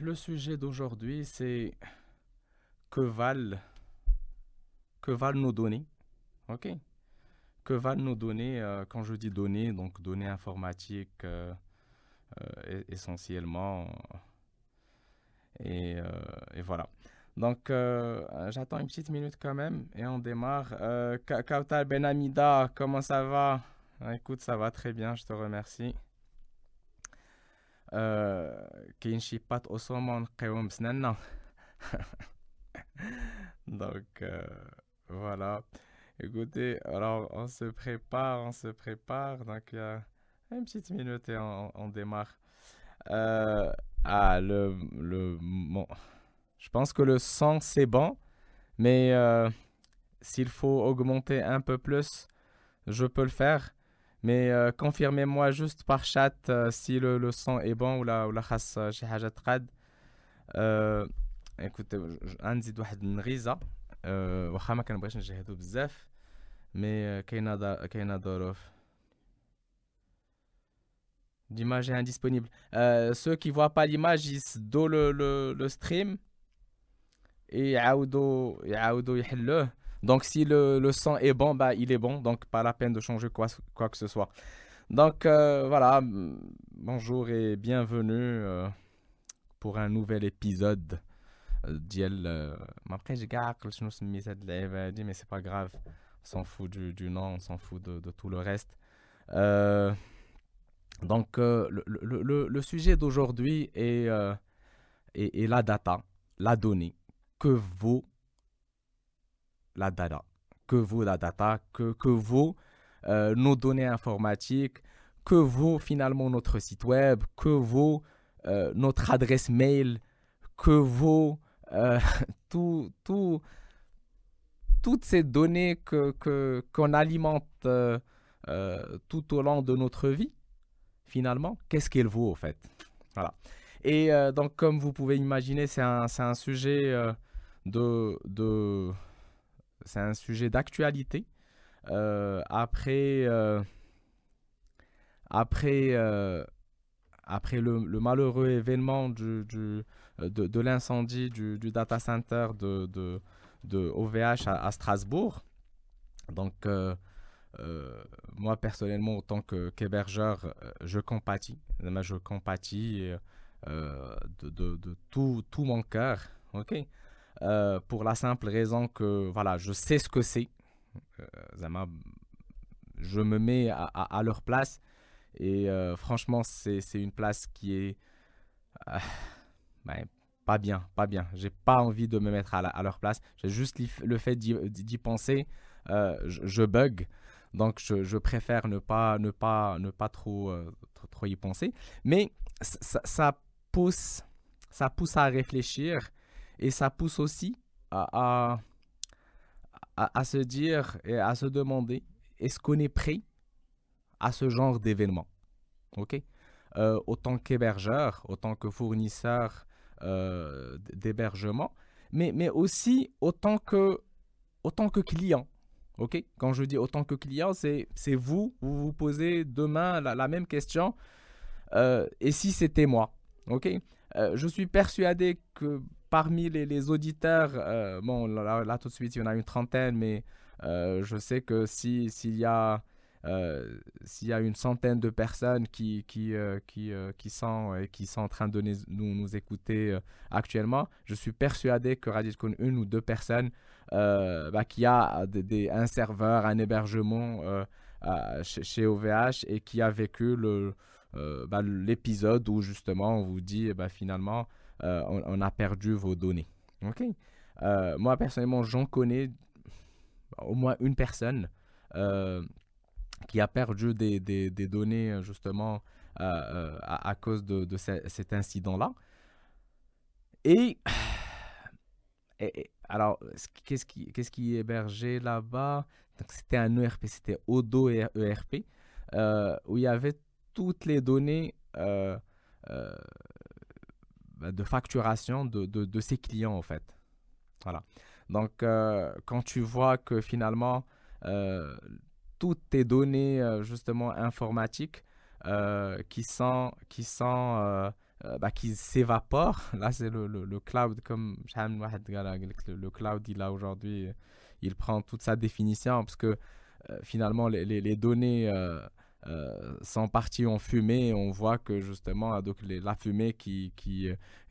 le sujet d'aujourd'hui, c'est que valent, que valent nos données. OK? Que valent nos données euh, Quand je dis données, donc données informatiques euh, euh, essentiellement. Et, et, voilà. Donc, j'attends une petite minute quand même et on démarre. Kautal Benamida, comment ça va? Écoute, ça va très bien, je te remercie. كاين شي بات اوسومون نقيوهم بسناننا donc euh, voilà écoutez alors on se prépare on se prépare donc il y a une petite minute et on, on démarre euh, ah le le bon je pense que le son c'est bon mais euh, s'il faut augmenter un peu plus je peux le faire mais euh, confirmez-moi juste par chat euh, si le, le, son est bon ou la ou la خاص شي حاجه تقاد écoutez غنزيد واحد النغيزه واخا ما كنبغيش نجهدو بزاف مي كاينه كاينه ظروف L'image est indisponible. Euh, ceux qui ne voient pas l'image, ils do le, le, le stream et يعاودوا يعاودوا يحلوه donc, si le, le son est bon, bah, il est bon. Donc, pas la peine de changer quoi, quoi que ce soit. Donc, euh, voilà. Bonjour et bienvenue euh, pour un nouvel épisode. Euh, après, j'ai mais c'est pas grave. On s'en fout du, du, nom, on s'en fout de, de, tout le reste. donc, le, le, le, sujet d'aujourd'hui est, est, est, la data, la donnée que vaut la data, que vaut la data, que, que vaut euh, nos données informatiques, que vaut finalement notre site web, que vaut euh, notre adresse mail, que vaut euh, tout, tout, toutes ces données que, que, qu'on alimente tout au long de notre vie, finalement, qu'est-ce qu'elle vaut au fait? Voilà. Et donc, comme vous pouvez imaginer, c'est un, un sujet de, de, c'est un sujet d'actualité. Euh, après, euh, après, euh, après le, malheureux événement de, de l'incendie du, du, data center de, OVH à, Strasbourg, donc moi personnellement, autant qu'hébergeur, je compatis, je compatis de, de, tout, tout mon cœur. ok? Euh, pour la simple raison que voilà, je sais ce que c'est. Euh, je me mets à, leur place et euh, franchement, c'est une place qui est pas bien, pas bien. J'ai pas envie de me mettre à, leur place. J'ai juste le fait d'y penser, je, bug. Donc, je, préfère ne pas, ne pas, ne pas trop, trop, y penser. Mais ça, pousse, ça pousse à réfléchir et ça pousse aussi à, à, à, se dire et à se demander est-ce qu'on est prêt à ce genre d'événement? Ok? Euh, Autant qu'hébergeur, autant que fournisseur euh, d'hébergement, mais, mais aussi autant que, autant que client. Ok? Quand je dis autant que client, c'est vous, vous vous posez demain la, même question. Euh, et si c'était moi? Ok? Je suis persuadé que parmi les, auditeurs, euh, bon, là, tout de suite, il y en a une trentaine, mais euh, je sais que s'il y a euh, y a une centaine de personnes qui, qui, qui, qui, sont, qui sont en train de nous, nous écouter actuellement, je suis persuadé que Raditcon, une ou deux personnes bah, qui a des, un serveur, un hébergement chez, OVH et qui a vécu bah, l'épisode où justement on vous dit bah, finalement euh, on, a perdu vos données. OK? Euh, moi, personnellement, j'en connais au moins une personne euh, qui a perdu des, données, justement, à, cause de, cet incident-là. Et, alors, qu'est-ce qui, qu'est-ce qui est hébergé là-bas? C'était un ERP, c'était Odo ERP, où il y avait toutes les données de facturation de, de, ses clients, en fait. Voilà. Donc, euh, quand tu vois que finalement, euh, toutes tes données, euh, justement, informatiques, qui sont, qui sont bah, qui s'évapore. Là, c'est le, le, cloud, comme le, cloud, il a aujourd'hui, il prend toute sa définition parce que finalement, les, les, les données euh, sont partis en fumée. On voit que justement, donc la fumée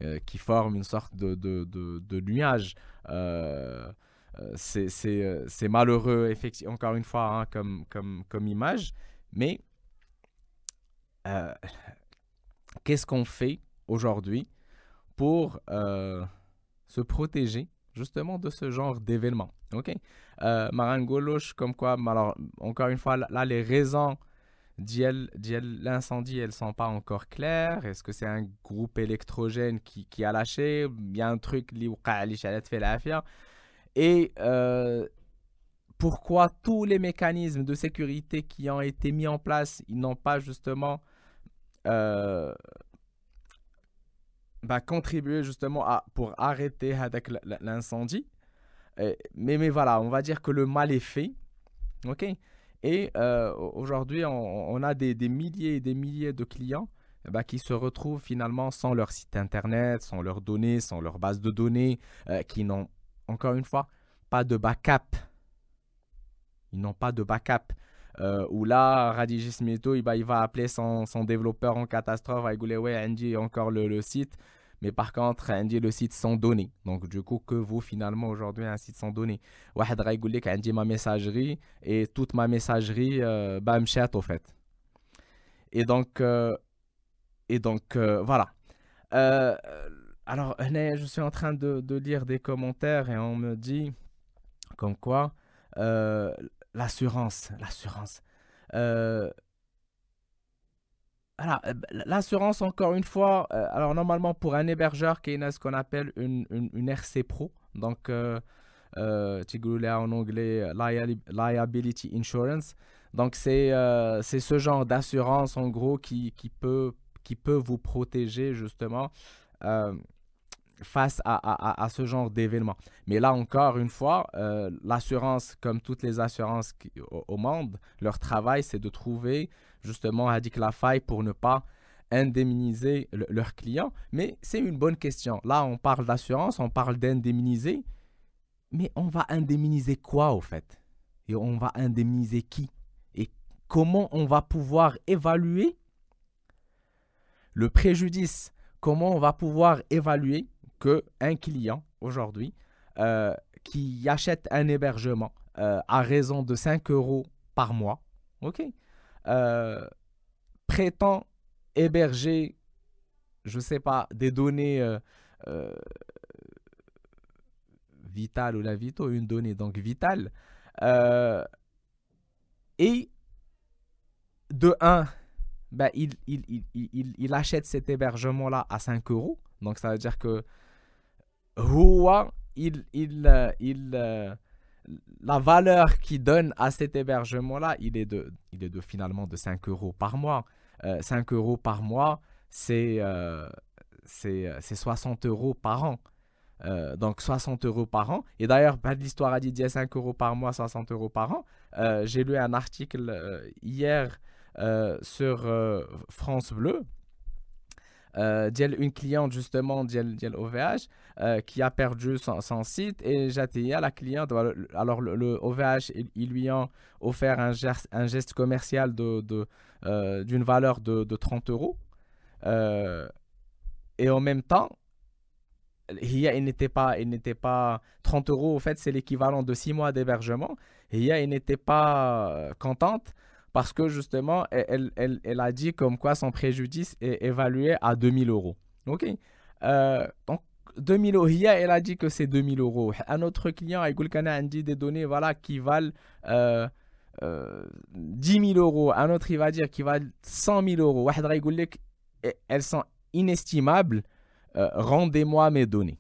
euh, qui forme une sorte de, nuage. Euh, c'est malheureux, effectivement, encore une fois, hein, comme, image. Mais qu'est-ce qu'on fait aujourd'hui pour se protéger justement de ce genre d'événements. Ok, euh, Marangoloche, comme quoi, alors encore une fois, là, les raisons l'incendie, elles sont pas encore claires. Est-ce que c'est un groupe électrogène qui, a lâché? Il y a un truc qui fait la Et euh, pourquoi tous les mécanismes de sécurité qui ont été mis en place, ils n'ont pas justement euh, bah, contribué justement à, pour arrêter l'incendie? Mais, mais voilà, on va dire que le mal est fait. OK? Et euh, aujourd'hui, on, a des, milliers et des milliers de clients eh ben, qui se retrouvent finalement sans leur site internet, sans leurs données, sans leur base de données, euh, qui n'ont, encore une fois, pas de backup. Ils n'ont pas de backup. Euh, où là, Radigis Mito, il, va appeler son, développeur en catastrophe, il va ouais, Andy, encore le site Mais par contre, dit le site sans données. Donc, du coup, que vous finalement aujourd'hui un site sans données واحد غايقول لك عندي ma messagerie et toute ma messagerie euh, bah مشات au fait. Et donc euh, et donc euh, voilà. Euh, alors, je suis en train de, de, lire des commentaires et on me dit comme quoi l'assurance, l'assurance. euh, l'assurance, encore une fois, euh, alors normalement pour un hébergeur qui est ce qu'on appelle une, une, RC Pro, donc euh, euh en anglais Liability Insurance, donc c'est ce genre d'assurance en gros qui, qui, peut, qui peut vous protéger justement face à, à, à, ce genre d'événement. Mais là encore une fois, l'assurance, comme toutes les assurances au, monde, leur travail c'est de trouver justement a dit que la faille pour ne pas indemniser leurs clients. Mais c'est une bonne question. Là, on parle d'assurance, on parle d'indemniser. Mais on va indemniser quoi au fait? Et on va indemniser qui? Et comment on va pouvoir évaluer le préjudice? Comment on va pouvoir évaluer que un client aujourd'hui euh, qui achète un hébergement euh, à raison de 5 euros par mois, ok? Euh, prétend héberger, je ne sais pas, des données euh, euh, vitales ou la vito, une donnée donc vitale, et de un, ben, il, il, il, il, achète cet hébergement-là à 5 euros. Donc, ça veut dire que Huawei, il, il, il, la valeur qu'il donne à cet hébergement-là, il, est de, il est de finalement de 5 euros par mois. 5 euh, euros par mois, c'est euh, c'est 60 euros par an. Euh, donc 60 euros par an. Et d'ailleurs, pas de l'histoire a dit 5 euros par mois, 60 euros par an. J'ai lu un article hier sur France Bleu euh, une cliente justement d'IL OVH euh, qui a perdu son, site. Et à la cliente alors le, OVH il, lui a offert un geste, commercial de, euh, d'une valeur de, 30 euros. Et en même temps il n'était pas, il n'était pas 30 euros, en fait, c'est l'équivalent de 6 mois d'hébergement. Et il n'était pas contente parce que justement, elle, elle, elle, a dit comme quoi son préjudice est évalué à 2000 euros. OK? Euh, Donc, 2000 euros, elle a dit que c'est 2000 euros. Un autre client, a dit des données voilà, qui valent euh, euh, 10 000 euros. Un autre, il va dire qu'ils valent 100 000 euros. Elles sont inestimables. Euh, rendez-moi mes données.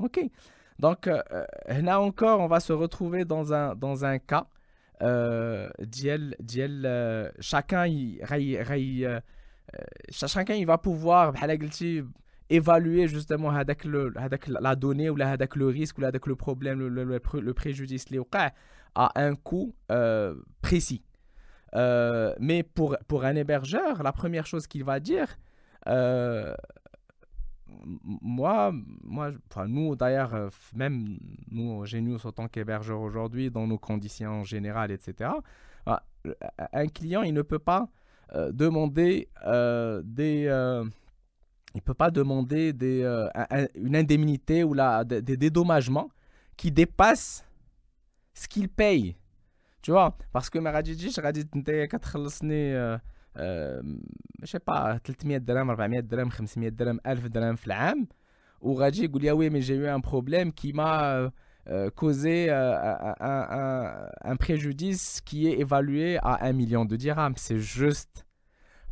OK? Donc, euh, là encore, on va se retrouver dans un, dans un cas euh, euh, chacun il, euh, chacun il va pouvoir évaluer justement la donnée ou le risque ou le problème le, préjudice à un coût précis. Mais pour un hébergeur la première chose qu'il va dire moi, moi, enfin, nous d'ailleurs, euh, même nous, Genius, en tant qu'hébergeur aujourd'hui, dans nos conditions générales, etc., bah, un client, il ne peut pas euh, demander euh, des... Euh, il peut pas demander des, une indemnité ou des, dédommagements qui dépassent ce qu'il paye. Tu vois? Parce que, Maradjidji, je sais pas 300 درهم 400 درهم 500 درهم 1000 درهم في العام وغادي يقول لي oui mais j'ai eu un problème qui m'a euh, causé euh, un, un, un, préjudice qui est évalué à 1 million de dirhams. C'est juste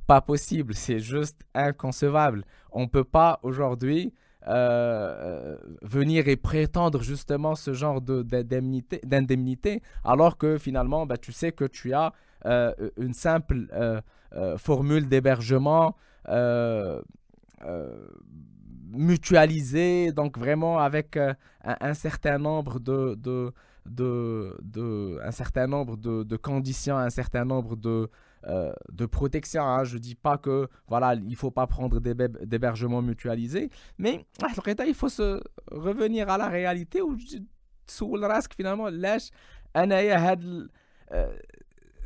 pas possible, c'est juste inconcevable. On ne peut pas aujourd'hui euh, venir et prétendre justement ce genre d'indemnité, alors que finalement, bah, tu sais que tu as euh, une simple euh, formule d'hébergement mutualisée, donc vraiment avec un, certain nombre de, de, de, un certain nombre de, conditions, un certain nombre de, euh, de protection. Hein. Je ne dis pas que voilà, il ne faut pas prendre d'hébergement mutualisé, mais il faut se revenir à la réalité où sous le finalement, lâche euh,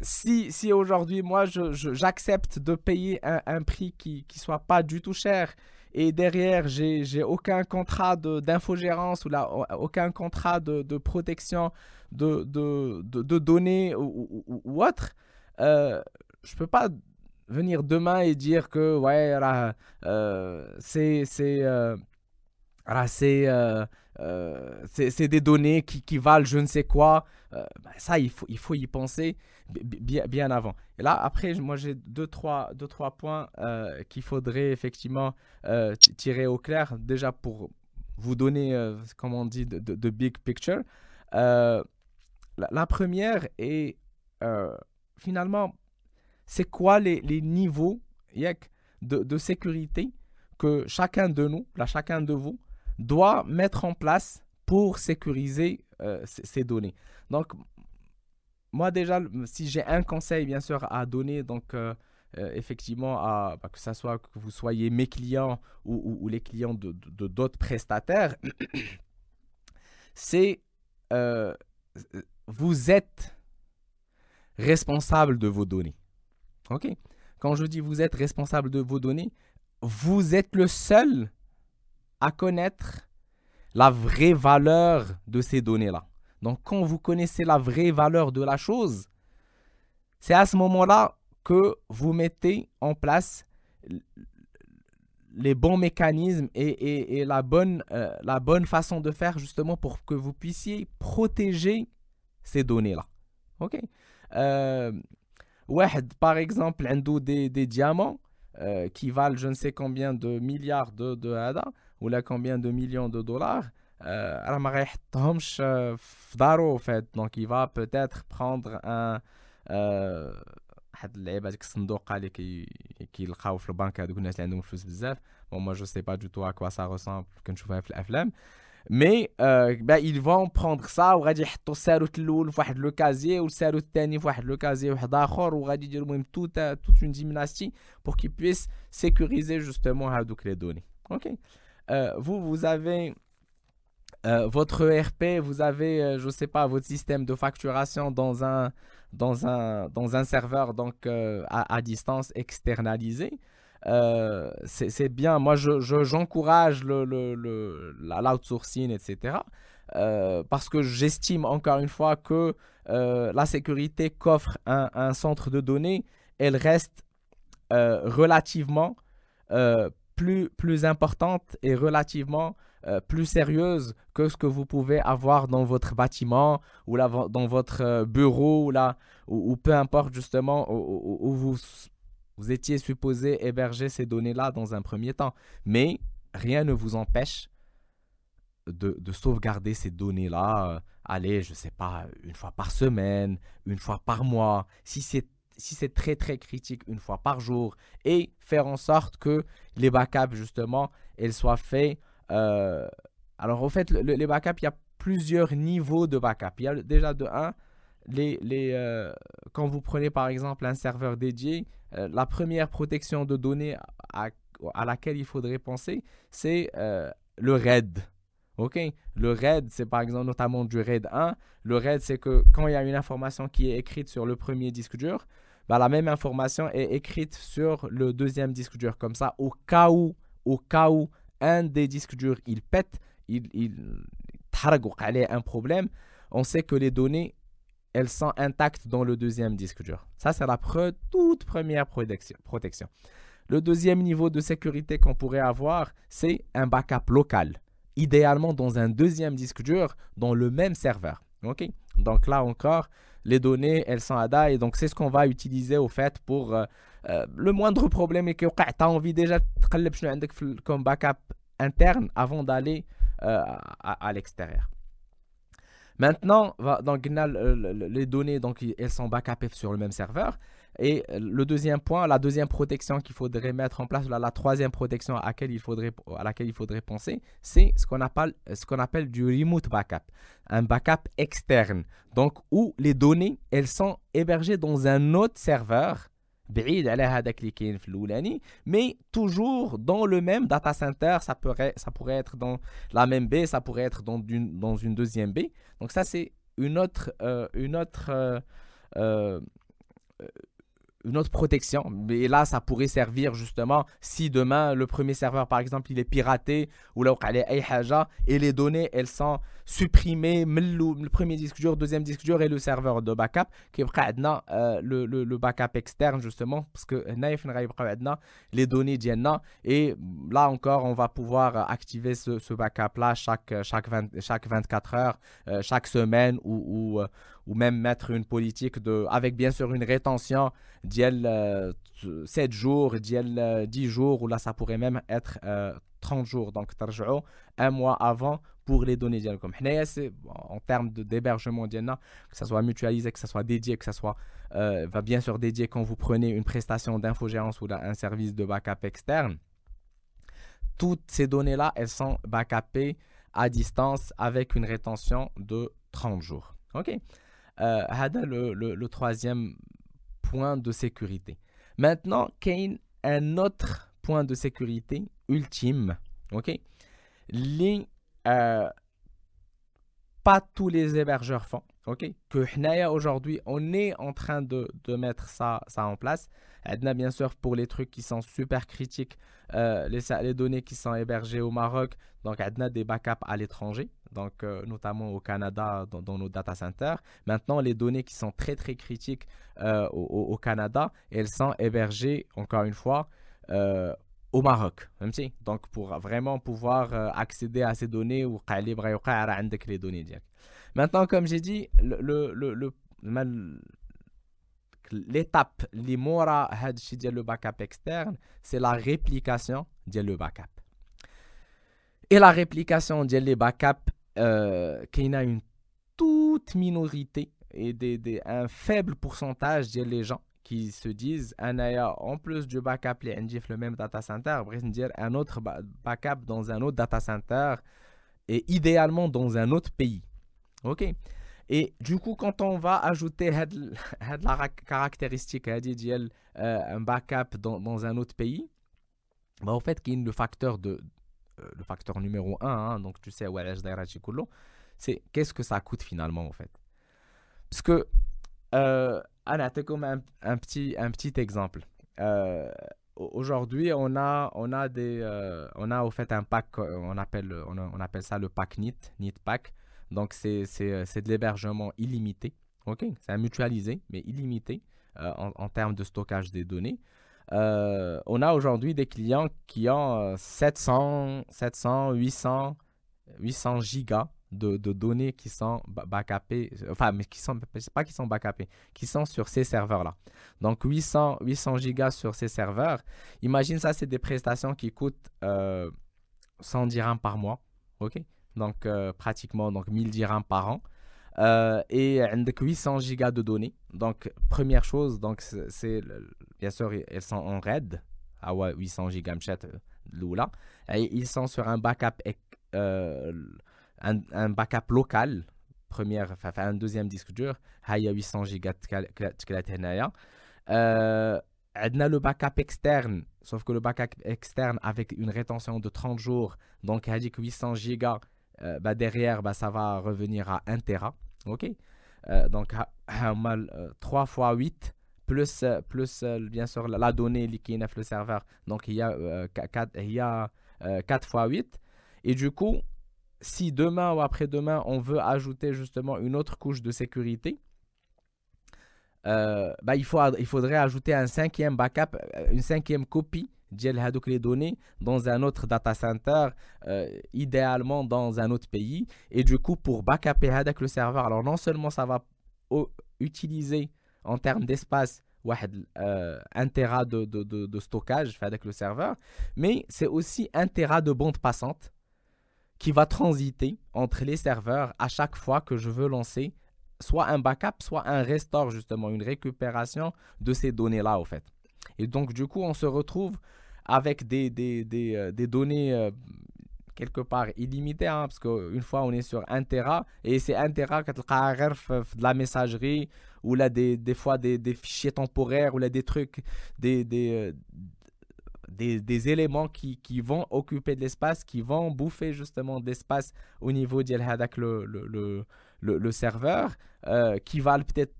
si, si aujourd'hui, moi, j'accepte de payer un, prix qui ne soit pas du tout cher et derrière, j'ai aucun contrat d'infogérance ou là, aucun contrat de, de protection de, de, de, données ou, autre, euh, je peux pas venir demain et dire que ouais euh, c'est euh, euh, euh, des données qui, qui, valent je ne sais quoi. Bah, ça il faut il faut y penser bien, avant et là après moi j'ai deux trois deux trois points qu'il faudrait effectivement tirer au clair déjà pour vous donner comme on dit de, big picture la, la, première est finalement c'est quoi les, les niveaux de, de, sécurité que chacun de nous, là, chacun de vous, doit mettre en place pour sécuriser euh, ces données. Donc, moi déjà, si j'ai un conseil, bien sûr, à donner, donc euh, euh, effectivement, à, bah, que ce soit que vous soyez mes clients ou, les clients de d'autres prestataires, c'est vous êtes responsable de vos données. OK? Quand je dis vous êtes responsable de vos données, vous êtes le seul à connaître la vraie valeur de ces données-là. Donc quand vous connaissez la vraie valeur de la chose, c'est à ce moment-là que vous mettez en place les bons mécanismes et, la, bonne, euh, la bonne façon de faire justement pour que vous puissiez protéger ces données-là. OK? Euh, par exemple, a des, des diamants euh, qui valent je ne sais combien de milliards de, de hada, ou là combien de millions de dollars. Euh, euh fait donc il va peut-être prendre un حد اللعيبه هذيك الصندوق اللي كي كيلقاو في البنك هذوك الناس اللي عندهم فلوس بزاف بون مو جو سي با دو تو اكوا سا ريسامبل كنشوفها في الافلام مي bah, ils vont prendre ça وغادي يحطوا الساروت الاول في واحد لو كازي والساروت الثاني في واحد لو كازي واحد اخر وغادي يديروا المهم tout toute une dynastie pour qu'ils puissent sécuriser justement هذوك les données ok euh, vous vous avez euh, votre ERP, vous avez, euh, je sais pas, votre système de facturation dans un, dans un, dans un serveur donc euh, à, distance externalisé. C'est bien. Moi, j'encourage je, l'outsourcing, etc. Parce que j'estime encore une fois que la sécurité qu'offre un, un, centre de données, elle reste relativement plus, plus importante et relativement plus sérieuse que ce que vous pouvez avoir dans votre bâtiment ou là, dans votre bureau ou, là, ou, peu importe justement où, où vous vous étiez supposé héberger ces données-là dans un premier temps, mais rien ne vous empêche de, sauvegarder ces données-là, euh, allez, je ne sais pas, une fois par semaine, une fois par mois, si c'est si c'est très très critique, une fois par jour, et faire en sorte que les backups, justement, elles soient faits. Euh, alors, au fait, les backups, il y a plusieurs niveaux de backup. Il y a déjà de 1, les, les, euh, quand vous prenez par exemple un serveur dédié, euh, la première protection de données à laquelle il faudrait penser, c'est le RAID. OK? Le RAID, c'est par exemple notamment du RAID 1. Le RAID, c'est que quand il y a une information qui est écrite sur le premier disque dur, bah, la même information est écrite sur le deuxième disque dur. Comme ça, au cas où, au cas où un des disques durs il pète, il, il, un problème, on sait que les données elles sont intactes dans le deuxième disque dur. Ça, c'est la toute première protection. Le deuxième niveau de sécurité qu'on pourrait avoir, c'est un backup local, idéalement dans un deuxième disque dur, dans le même serveur. Donc là encore, les données, elles sont à et donc c'est ce qu'on va utiliser au fait pour euh, euh, le moindre problème et que tu as envie déjà de comme backup interne avant d'aller euh, à l'extérieur. Maintenant, donc, les données, donc, elles sont backupées sur le même serveur. Et le deuxième point, la deuxième protection qu'il faudrait mettre en place, la, troisième protection à laquelle il faudrait, à laquelle il faudrait penser, c'est ce qu'on appelle, ce qu'on appelle du remote backup, un backup externe. Donc, où les données, elles sont hébergées dans un autre serveur mais toujours dans le même data center ça pourrait ça pourrait être dans la même baie ça pourrait être dans une dans une deuxième baie donc ça c'est une autre euh, une autre euh, euh, une autre protection. Mais là, ça pourrait servir justement si demain le premier serveur, par exemple, il est piraté ou là, et les données, elles sont supprimées, le premier disque dur, deuxième disque dur et le serveur de backup, qui est euh, le, le, le backup externe justement, parce que les données d'Yenna. Et là encore, on va pouvoir activer ce, backup-là chaque, chaque, chaque 24 heures, euh, chaque semaine ou, ou euh, ou même mettre une politique de, avec bien sûr une rétention d'il 7 jours, d'il 10 jours, ou là ça pourrait même être 30 euh, jours. Donc, un mois avant pour les données comme en termes d'hébergement que ce soit mutualisé, que ce soit dédié, que ce soit euh, va bien sûr dédié quand vous prenez une prestation d'infogérance ou un service de backup externe. Toutes ces données-là, elles sont backupées à distance avec une rétention de 30 jours. OK? Euh, le, le, le, troisième point de sécurité. Maintenant, a un autre point de sécurité ultime, ok? Les, euh, pas tous les hébergeurs font, ok? Que aujourd'hui, on est en train de, mettre ça en place. A bien sûr, pour les trucs qui sont super critiques, euh, les, données qui sont hébergées au Maroc, donc a des backups à l'étranger, donc euh, notamment au Canada dans, nos data centers. Maintenant, les données qui sont très très critiques euh, au, Canada, elles sont hébergées, encore une fois, au Maroc. Même si. Donc, pour vraiment pouvoir accéder à ces données ou les données Maintenant, comme j'ai dit, le, le, le, l'étape les mora le backup externe c'est la réplication le backup. Et la réplication des backups euh, a une toute minorité et des, un faible pourcentage des gens qui se disent en plus du backup les le même data center dire un autre backup dans un autre data center et idéalement dans un autre pays ok? Et du coup quand on va ajouter la caractéristique euh, un backup dans, un autre pays bah, au fait le facteur de euh, le facteur numéro un, hein, donc tu sais, c'est qu'est-ce que ça coûte finalement en fait? Parce que, euh, comme un, petit, exemple. Euh, aujourd'hui, on a, on, a des, on a au fait un pack, on appelle, on, appelle ça le pack NIT, NIT pack. Donc, c'est de l'hébergement illimité. ok? C'est un mutualisé, mais illimité en, en, termes de stockage des données. Euh, on a aujourd'hui des clients qui ont 700, 700, 800, 800 gigas de, données qui sont backupées, enfin, mais qui sont, pas qui sont backupées, qui sont sur ces serveurs-là. Donc, 800, 800 gigas sur ces serveurs. Imagine ça, c'est des prestations qui coûtent 100 euh, dirhams par mois. OK? Donc, euh, pratiquement donc 1000 dirhams par an. Euh, et avec 800 gigas de données. Donc, première chose, donc c'est bien sûr, elles sont en RAID. Ah ouais, 800 gigas Lula. Et ils sont sur un backup, euh, un, backup local. Première, enfin, un deuxième disque dur. Il y a 800 gigas euh, le backup externe sauf que le backup externe avec une rétention de 30 jours, donc que 800 gigas, euh, bah, derrière, bah, ça va revenir à 1 Tera. Euh, Donc, 3 fois 8 plus, plus bien sûr la donnée qui est le serveur. Donc, il y a, 4, il y a 4 fois 8. Et du coup, si demain ou après-demain, on veut ajouter justement une autre couche de sécurité, euh, bah, il, faut, il faudrait ajouter un cinquième backup, euh, une cinquième copie de les données dans un autre data center, euh, idéalement dans un autre pays. Et du coup, pour backuper avec le serveur, alors non seulement ça va utiliser en termes d'espace un Tera de, de, de, stockage avec le serveur, mais c'est aussi un Tera de bande passante qui va transiter entre les serveurs à chaque fois que je veux lancer soit un backup, soit un restore, justement, une récupération de ces données-là, au fait. Et donc, du coup, on se retrouve avec des, des, des, euh, données euh, quelque part illimitées, hein, parce qu'une fois, on est sur 1 Tera, et c'est 1 Tera que de la messagerie, ou là, des, des fois, des, des, fichiers temporaires, ou là, des trucs, des, des, euh, des, des, éléments qui, qui, vont occuper de l'espace, qui vont bouffer justement d'espace au niveau de le, le, le, le, serveur, qui valent peut-être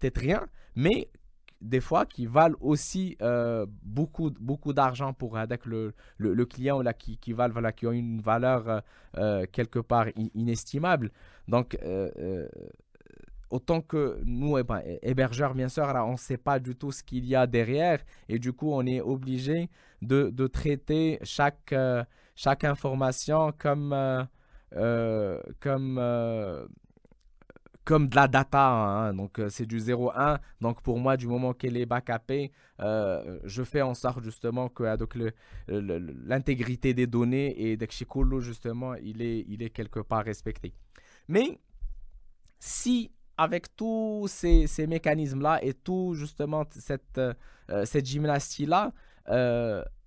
peut rien, mais des fois qui valent aussi euh, beaucoup, beaucoup d'argent pour avec le, le, client là, qui, qui, valent, voilà, qui ont une valeur euh, quelque part inestimable. Donc, autant que nous, eh ben, hébergeurs, bien sûr, on ne sait pas du tout ce qu'il y a derrière et du coup, on est obligé de, de traiter chaque, chaque information comme, comme comme de la data. Hein, donc, euh, c'est du 0-1. Donc, pour moi, du moment qu'elle est backupée, euh, je fais en sorte justement que euh, l'intégrité des données et d'Exikolo, justement, il est, il est quelque part respecté. Mais si avec tous ces, mécanismes-là et tout justement cette, cette gymnastie-là,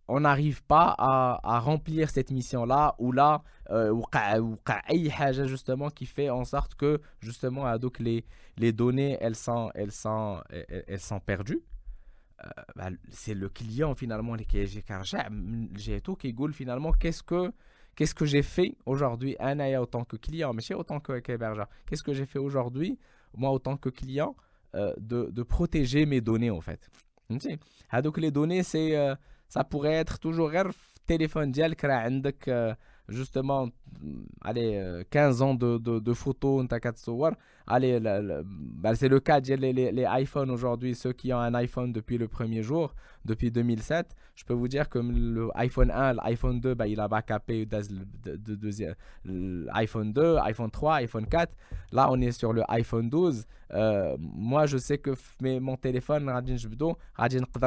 on n'arrive pas à, remplir cette mission-là ou là, euh, ou justement qui fait en sorte que justement donc les, les données elles sont, elles sont, elles, sont perdues. Euh, bah, c'est le client finalement j'ai tout qui goule finalement qu'est-ce que qu'est-ce que j'ai fait aujourd'hui? En autant que client mais c'est autant que qu'est-ce que j'ai fait aujourd'hui moi autant que client euh, de, de, protéger mes données en fait. Donc les données c'est سا بوغي اتخ توجور غير في التليفون ديالك راه عندك justement, mm, allez, euh, 15 ans de, de, de photos, allez, bah, c'est le cas des les, les iPhones aujourd'hui, ceux qui ont un iPhone depuis le premier jour, depuis 2007, je peux vous dire que l'iPhone 1, l'iPhone 2, bah, il a backupé l'iPhone 2, iPhone 3, iPhone 4. Là, on est sur le iPhone 12. Euh, moi, je sais que mon téléphone, je peux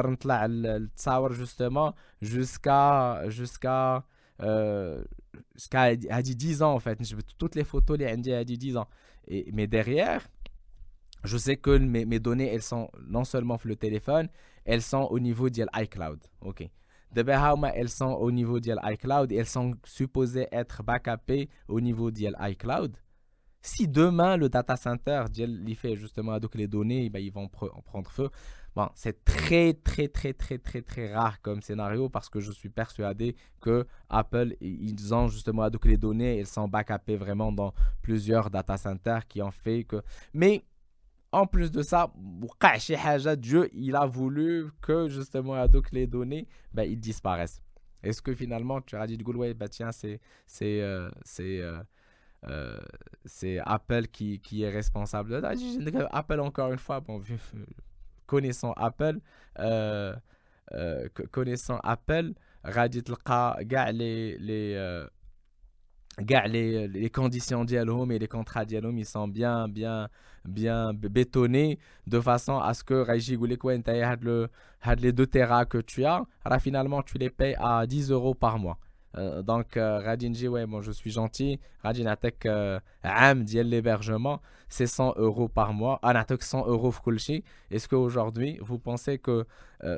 justement jusqu'à... Euh, jusqu'à dit 10 ans en fait. Toutes les photos, les ND a dit 10 ans. Mais derrière, je sais que mes, données, elles sont non seulement sur le téléphone, elles sont au niveau de l'iCloud. OK. Elles sont au niveau de l'iCloud et elles sont supposées être backupées au niveau de l'iCloud. Si demain le data center il fait justement donc les données, ben, ils vont prendre feu. Bon, c'est très très très très très très rare comme scénario parce que je suis persuadé que Apple ils ont justement donc les données, elles sont backupées vraiment dans plusieurs data centers qui ont fait que. Mais en plus de ça, Dieu il a voulu que justement donc les données, ben, ils disparaissent. Est-ce que finalement tu as dit ouais, bah tiens c'est c'est euh, c'est euh, euh, c'est Apple qui, qui, est responsable. Apple, encore une fois, bon, connaissant Apple, euh, euh, connaissant euh, les, conditions dialogue et les contrats dialogue ils sont bien bien bien bétonnés de façon à ce que les 2 Tera que tu as. Finalement tu les payes à 10 euros par mois euh, donc, euh, Radin dit, ouais, bon, je suis gentil. Radin attaque Am dit l'hébergement, c'est 100 euros par mois. On attaque 100 euros Est-ce qu'aujourd'hui, vous pensez que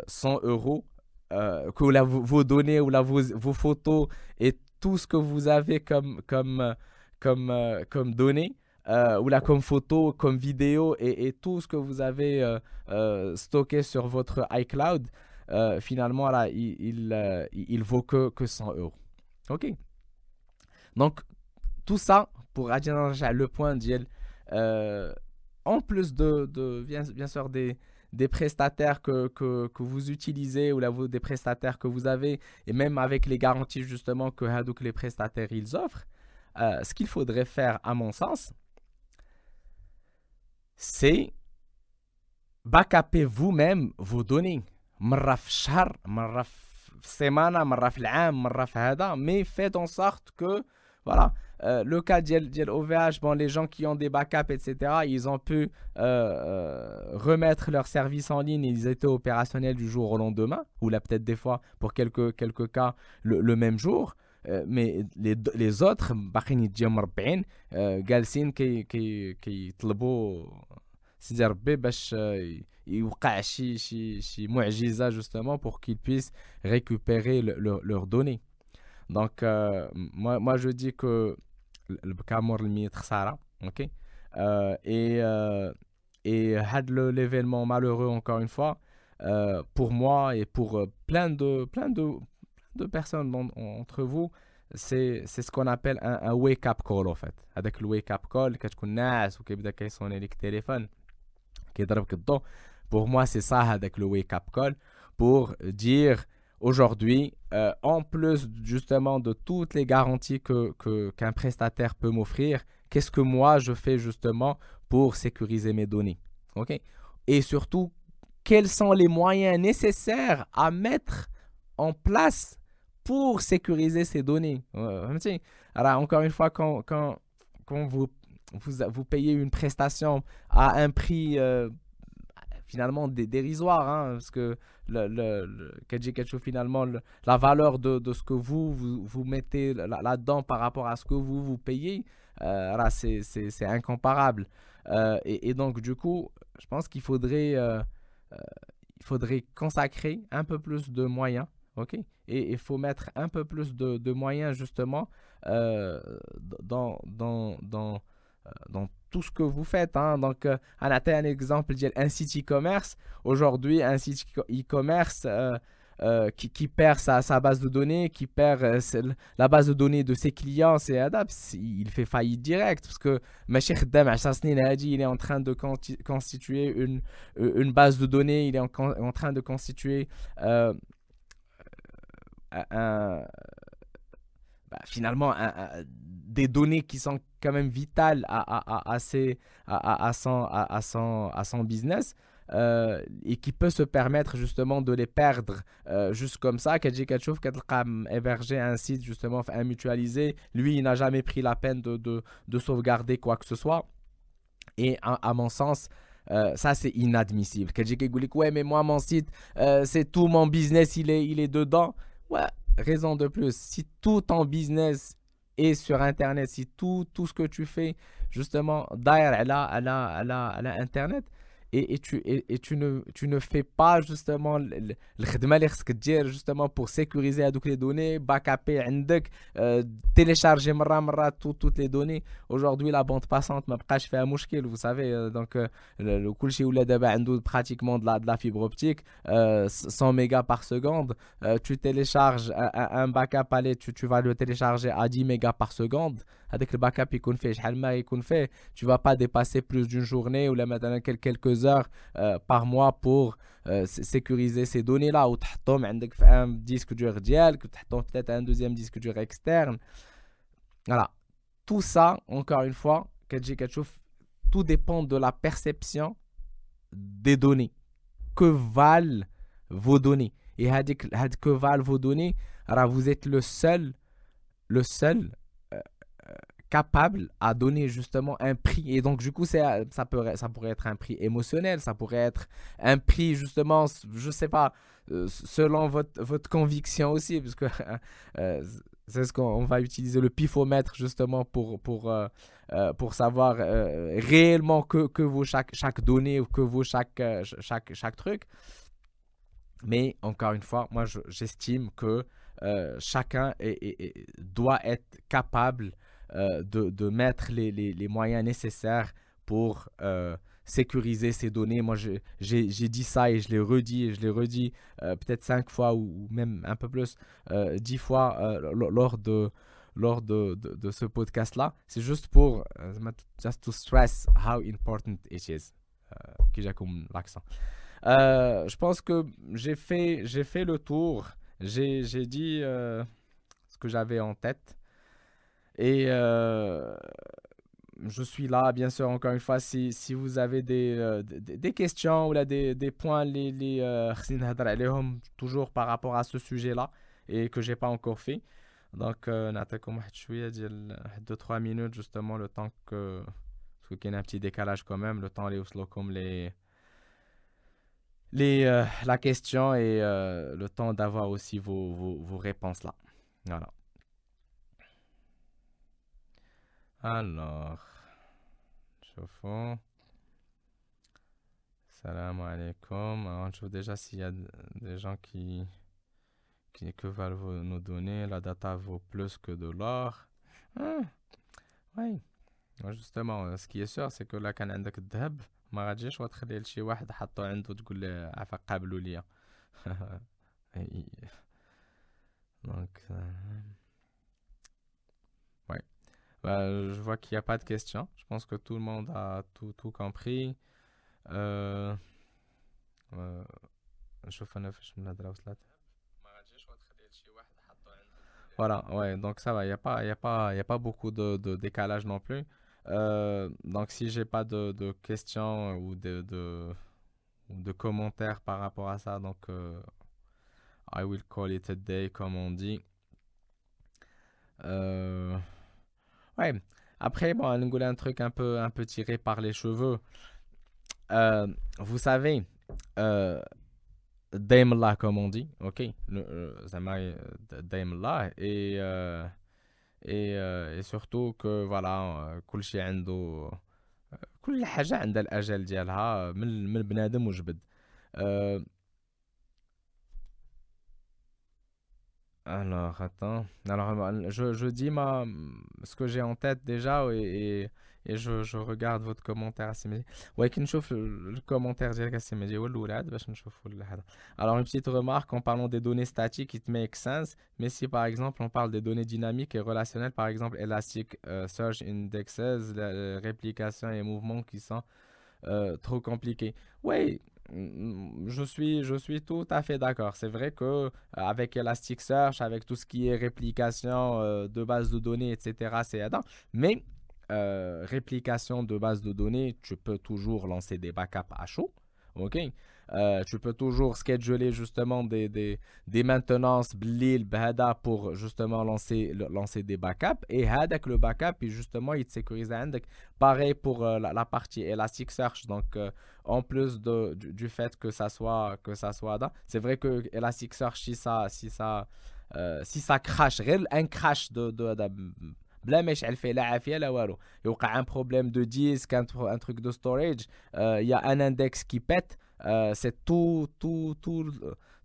100 euh, euros, que là, vos, données ou là, vos, vos, photos et tout ce que vous avez comme, comme, comme, comme données, ou là comme photo, comme vidéo et, tout ce que vous avez stocké sur votre iCloud, finalement, là, il, il, vaut que, que 100 euros. OK Donc, tout ça, pour atteindre le point d'IEL, en plus de, de bien, sûr des, des prestataires que, que, que, vous utilisez ou là, des prestataires que vous avez, et même avec les garanties justement que Hadouk les prestataires ils offrent, euh, ce qu'il faudrait faire à mon sens, c'est backuper vous-même vos données. mais faites en sorte que voilà euh, le cas d'OVH, bon, les gens qui ont des backups, etc., ils ont pu euh, euh, remettre leur service en ligne et ils étaient opérationnels du jour au lendemain, ou là peut-être des fois, pour quelques, quelques cas, le, même jour. mais les, les autres, باقيين يتجاو مربعين جالسين كي كي كيطلبوا سيدي ربي باش يوقع شي شي شي معجزه justement pour qu'ils puissent récupérer leurs données. Donc moi, moi je dis que ok euh, et euh, et l'événement malheureux encore une fois euh, pour moi et pour plein de plein de de personnes entre vous c'est c'est ce qu'on appelle un, wake up call en fait avec le wake up call كتكون ناعس وكيبدا كيصوني لك التليفون كيضربك الضو pour moi c'est ça avec le wake up call pour dire aujourd'hui, euh, en plus justement de toutes les garanties que, qu'un prestataire peut m'offrir, qu'est-ce que moi je fais justement pour sécuriser mes données? Ok? Et surtout, quels sont les moyens nécessaires à mettre en place pour sécuriser ces données? Euh, encore une fois, quand, quand, quand vous, vous, vous, payez une prestation à un prix euh, finalement dérisoire, hein, parce que le, le, finalement, la valeur de, de, ce que vous, vous, mettez là-dedans par rapport à ce que vous, vous payez, euh, c'est incomparable. Euh, et, donc, du coup, je pense qu'il faudrait, euh, il faudrait consacrer un peu plus de moyens, ok? Et il faut mettre un peu plus de, de moyens, justement, dans, dans, dans tout ce que vous faites. Hein. Donc, euh, on a un exemple un site e-commerce. Aujourd'hui, un site e-commerce euh, euh, qui, perd sa, base de données, qui perd la base de données de ses clients, c'est Adapt, il fait faillite direct parce que Machir Dam il est en train de constituer une, base de données, il est en train de constituer un, bah, finalement des données qui sont quand même vitales à, à, à, ses, à, à, son, son, son business. Euh, et qui peut se permettre justement de les perdre euh, juste comme ça. Kadji Kachouf, héberger un site justement, un mutualisé, lui, il n'a jamais pris la peine de, de, de, sauvegarder quoi que ce soit. Et à, mon sens, euh, ça c'est inadmissible. Kadji ouais, mais moi, mon site, c'est tout mon business, il est, il est dedans. Ouais, raison de plus, si tout ton business est sur Internet, si tout, tout ce que tu fais, justement, derrière, elle a, elle a, elle a, elle a Internet, et, tu, ne, fais pas justement le dire justement pour sécuriser les données, backuper euh, télécharger toutes les données. Aujourd'hui, la bande passante m'a pas fait un mouchkil, vous savez. Euh, donc, euh, le cool le pratiquement de la, de la fibre optique, 100 mégas par seconde. tu télécharges un, backup, allez, tu, tu vas le télécharger à 10 mégas par seconde. Avec le backup, il fait, fait, tu vas pas dépasser plus d'une journée ou là maintenant quelques heures euh, par mois pour euh, sécuriser ces données-là ou tu un disque dur ديالك peut-être un deuxième disque dur externe. Voilà. Tout ça, encore une fois, tout dépend de la perception des données. Que valent vos données Et que valent vos données Alors, vous êtes le seul, le seul capable à donner justement un prix. Et donc, du coup, ça, pourrait, ça pourrait être un prix émotionnel, ça pourrait être un prix justement, je sais pas, euh, selon votre, votre conviction aussi, parce que euh, c'est ce qu'on va utiliser le pifomètre justement pour, pour, euh, pour savoir réellement que, que vaut chaque, chaque donnée ou que vaut chaque, chaque, chaque truc. Mais encore une fois, moi, j'estime que chacun doit être capable euh, de, de, mettre les, les, les, moyens nécessaires pour euh, sécuriser ces données. Moi, j'ai dit ça et je l'ai redit et je l'ai redit peut-être cinq fois ou, même un peu plus, dix fois lors de lors de, de, ce podcast-là. C'est juste pour just to stress how important it is. que j'ai l'accent. je pense que j'ai fait, fait le tour. J'ai dit ce que j'avais en tête. Et je suis là, bien sûr, encore une fois, si, si vous avez des, euh, des, questions ou là, des, des points les, les, euh, toujours par rapport à ce sujet-là et que j'ai pas encore fait. Donc, euh, 2-3 minutes, justement, le temps que. Parce qu'il y a un petit décalage quand même, le temps les comme les. Les, euh, la question et le temps d'avoir aussi vos, vos, vos réponses là. Voilà. Alors. شوفوا Salam alaikum. Alors, je vois déjà s'il y a des gens qui, qui que valent nos données. La data vaut plus que de l'or. Ah, oui. Justement, ce qui est sûr, c'est que là, quand عندك الذهب ما غاديش تخليه لشي واحد حطو عنده تقول له عفا قابلوا ليا. Donc, euh... bah, je vois qu'il n'y a pas de questions. Je pense que tout le monde a tout, tout compris. Euh, euh, voilà, ouais, donc ça va, il n'y a, pas, a, a pas beaucoup de, décalage non plus. Euh, donc si j'ai pas de, questions ou de, commentaires par rapport à ça, donc I will call it a day comme on dit. Euh, Ouais. Après, bon, on un truc un peu, un peu tiré par les cheveux. Euh, vous savez, euh, Daimler, comme on dit, ok, euh, Daimler, et, euh, et, euh, et surtout que voilà, كل شيء عنده كل حاجة عندها الأجل ديالها من من بنادم وجبد. Alors, attends. Alors, euh, je, je dis ma, ce que j'ai en tête déjà et, et, je, je, regarde votre commentaire à Ouais, le, le commentaire Alors, une petite remarque en parlant des données statiques, it makes sense. Mais si par exemple on parle des données dynamiques et relationnelles, par exemple Elastic euh, Search Indexes, la, réplication et mouvements qui sont euh, trop compliqués. Mm, je suis, je suis tout à fait d'accord. C'est vrai que euh, avec Elasticsearch, avec tout ce qui est réplication euh, de base de données, etc., c'est aidant. Mais euh, réplication de base de données, tu peux toujours lancer des backups à chaud. OK? euh, tu peux toujours scheduler justement des, des, des maintenances blil pour justement lancer, lancer des backups et avec le backup et justement il te sécurise pareil pour euh, la, partie Elasticsearch donc euh, en plus de, du, fait que ça soit que ça soit c'est vrai que Elasticsearch si ça si ça si ça crash un crash de, de, de بلا ما يشعل فيه لا عافيه لا والو يوقع un problème de disque un, un truc de storage il y a un index qui pète euh, c'est tout, tout, tout,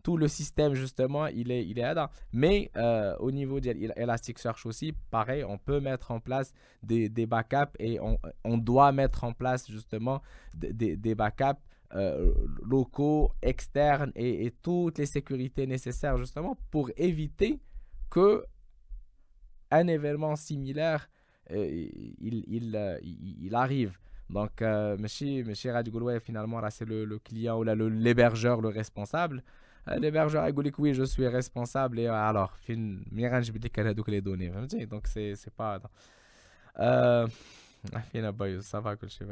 tout le système, justement, il est, il est là Mais euh, au niveau d'Elasticsearch aussi, pareil, on peut mettre en place des, des backups et on, on, doit mettre en place, justement, des, des backups euh, locaux, externes et, et, toutes les sécurités nécessaires, justement, pour éviter que un événement similaire il, il, il, arrive. Donc, euh, monsieur, monsieur Radio finalement, là, c'est le, le, client ou l'hébergeur, le, responsable. Euh, l'hébergeur a dit oui, je suis responsable. Et alors, fin, je vais les données. Donc, c'est pas. Euh, ça va que je suis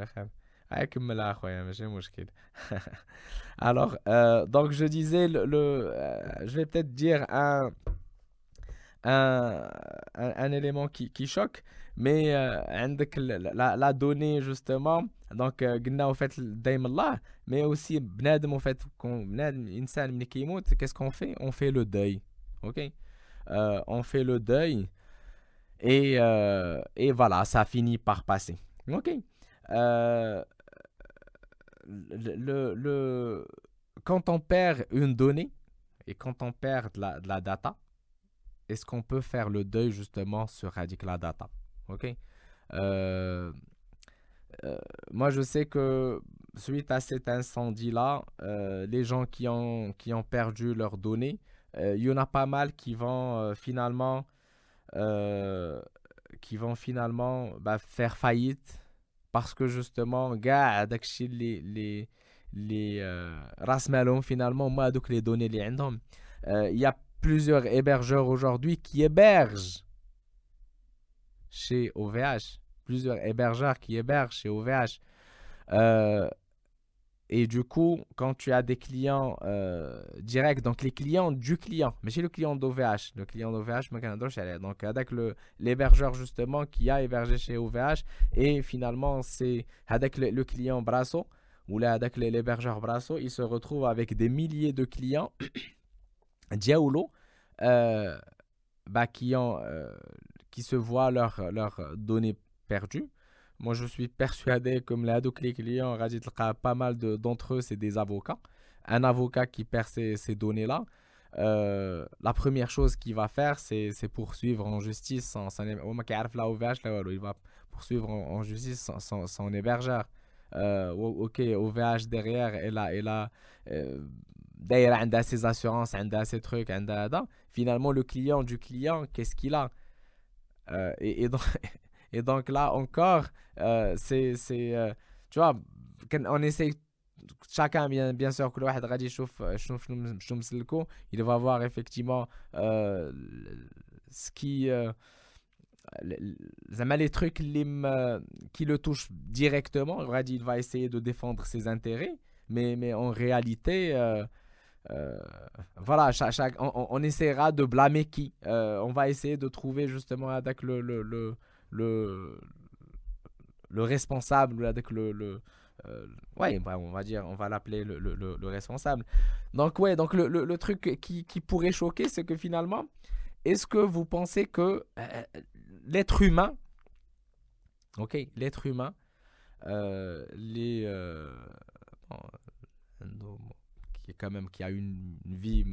alors euh, donc je disais le, le euh, je vais peut-être dire un un, un, élément qui, qui choque, mais euh, la, la, donnée justement, donc euh, au fait Allah, mais aussi en fait qu'est-ce qu'on fait? On fait le deuil, ok? Euh, On fait le deuil et, euh, et voilà, ça finit par passer, ok? Euh, le, le, le, quand on perd une donnée et quand on perd la, de la data, est-ce qu'on peut faire le deuil justement sur Radic la data Ok? Euh, moi, je sais que suite à cet incendie-là, les gens qui ont, qui ont perdu leurs données, il y en a pas mal qui vont finalement, qui vont finalement bah, faire faillite parce que justement, gars, les, les, les finalement, moi, les données, les il y a plusieurs hébergeurs aujourd'hui qui hébergent chez OVH. Plusieurs hébergeurs qui hébergent chez OVH. Euh, et du coup, quand tu as des clients euh, directs, donc les clients du client, mais chez le client d'OVH, le client d'OVH, donc avec l'hébergeur justement qui a hébergé chez OVH, et finalement c'est avec le, client Brasso, ou là avec l'hébergeur Brasso, il se retrouve avec des milliers de clients Diaolo, euh, bah, qui, ont, euh, qui se voient leurs données perdues. Moi, je suis persuadé, comme les clients, pas mal d'entre eux, c'est des avocats. Un avocat qui perd ces, données-là, euh, la première chose qu'il va faire, c'est poursuivre en justice son, son il va poursuivre en, justice son, hébergeur. Ok, OVH derrière, a, elle a euh, D'ailleurs, elle a ses assurances, elle a ses trucs, elle a Finalement, le client du client, qu'est-ce qu'il a? Euh, et, donc, là encore, euh, c'est, euh, tu vois, on essaie, chacun, bien, sûr, que le il va voir effectivement ce qui. les trucs qui le touchent directement, il va essayer de défendre ses intérêts, mais, mais en réalité, euh, voilà, chaque, on, essaiera de blâmer qui. Euh, on va essayer de trouver justement avec le, le, le, le, responsable, avec le, le euh, ouais, on va dire, on va l'appeler le, le, le, responsable. Donc, ouais, donc le, le, truc qui, qui pourrait choquer, c'est que finalement, est-ce que vous pensez que l'être humain, ok, l'être humain, les qui est quand même qui a une, vie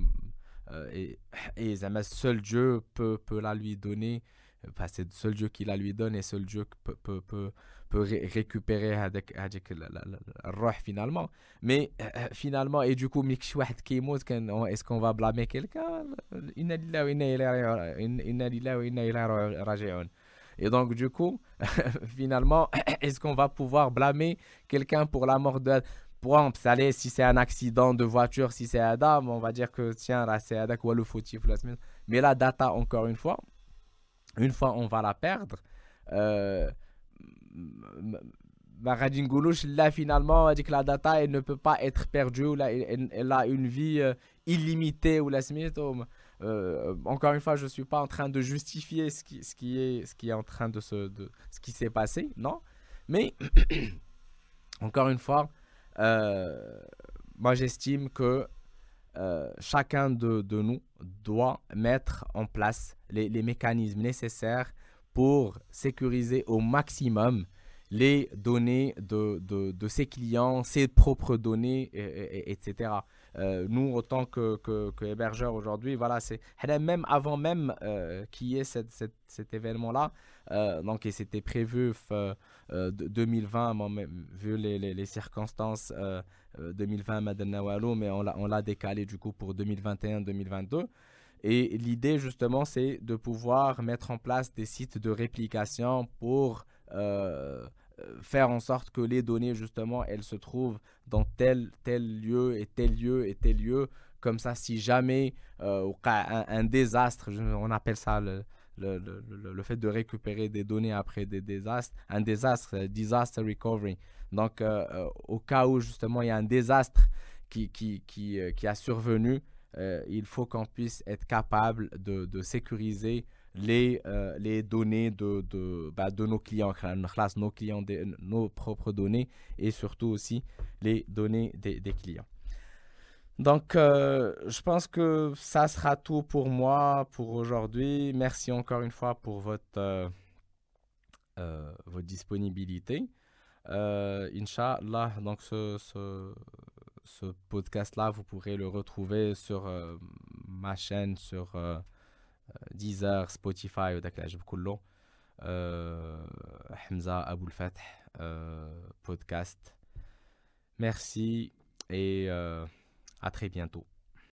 euh, et, et seul Dieu peut, peut la lui donner. Enfin, c'est seul Dieu qui la lui donne et seul Dieu peut, peut, peut, récupérer avec, avec le roh finalement. Mais euh, finalement et du coup est-ce qu'on va blâmer quelqu'un? Et donc du coup finalement est-ce qu'on va pouvoir blâmer quelqu'un pour la mort de pour exemple, si c'est un accident de voiture, si c'est Adam, on va dire que tiens, là, c'est Adam ou le fautif. Mais la data, encore une fois, une fois on va la perdre, euh, là finalement, on dit que la data elle ne peut pas être perdue, là, elle, a une vie euh, illimitée ou la euh, encore une fois, je ne suis pas en train de justifier ce qui, ce qui, est, ce qui est en train de se, ce qui s'est passé, non. Mais encore une fois, moi, j'estime que euh, chacun de, nous doit mettre en place les, mécanismes nécessaires pour sécuriser au maximum les données de, de ses clients, ses propres données, etc. Euh, nous, autant que, que, que hébergeurs aujourd'hui, voilà, c'est même avant même euh, qu'il y ait cet événement-là, euh, donc c'était prévu 2020, vu les, les, circonstances 2020, mais on l'a décalé du coup pour 2021-2022. Et l'idée justement, c'est de pouvoir mettre en place des sites de réplication pour faire en sorte que les données, justement, elles se trouvent dans tel, tel lieu et tel lieu et tel lieu. Comme ça, si jamais euh, un, un, désastre, on appelle ça le, le, le, le, fait de récupérer des données après des désastres, un désastre, disaster recovery. Donc, euh, euh, au cas où, justement, il y a un désastre qui, qui, qui, qui a survenu, il faut qu'on puisse être capable de sécuriser les, euh, les données de, de, bah, de nos clients, nos clients, nos propres données et surtout aussi les données des, des clients. Donc, euh, je pense que ça sera tout pour moi pour aujourd'hui. Merci encore une fois pour votre, euh, votre disponibilité. Inch'Allah, donc ce, ce, ce podcast-là, vous pourrez le retrouver sur ma chaîne, sur euh, Deezer, Spotify, ou d'Aklajib Koulou, Hamza Aboul Fatah, euh, podcast. Merci et euh, à très bientôt.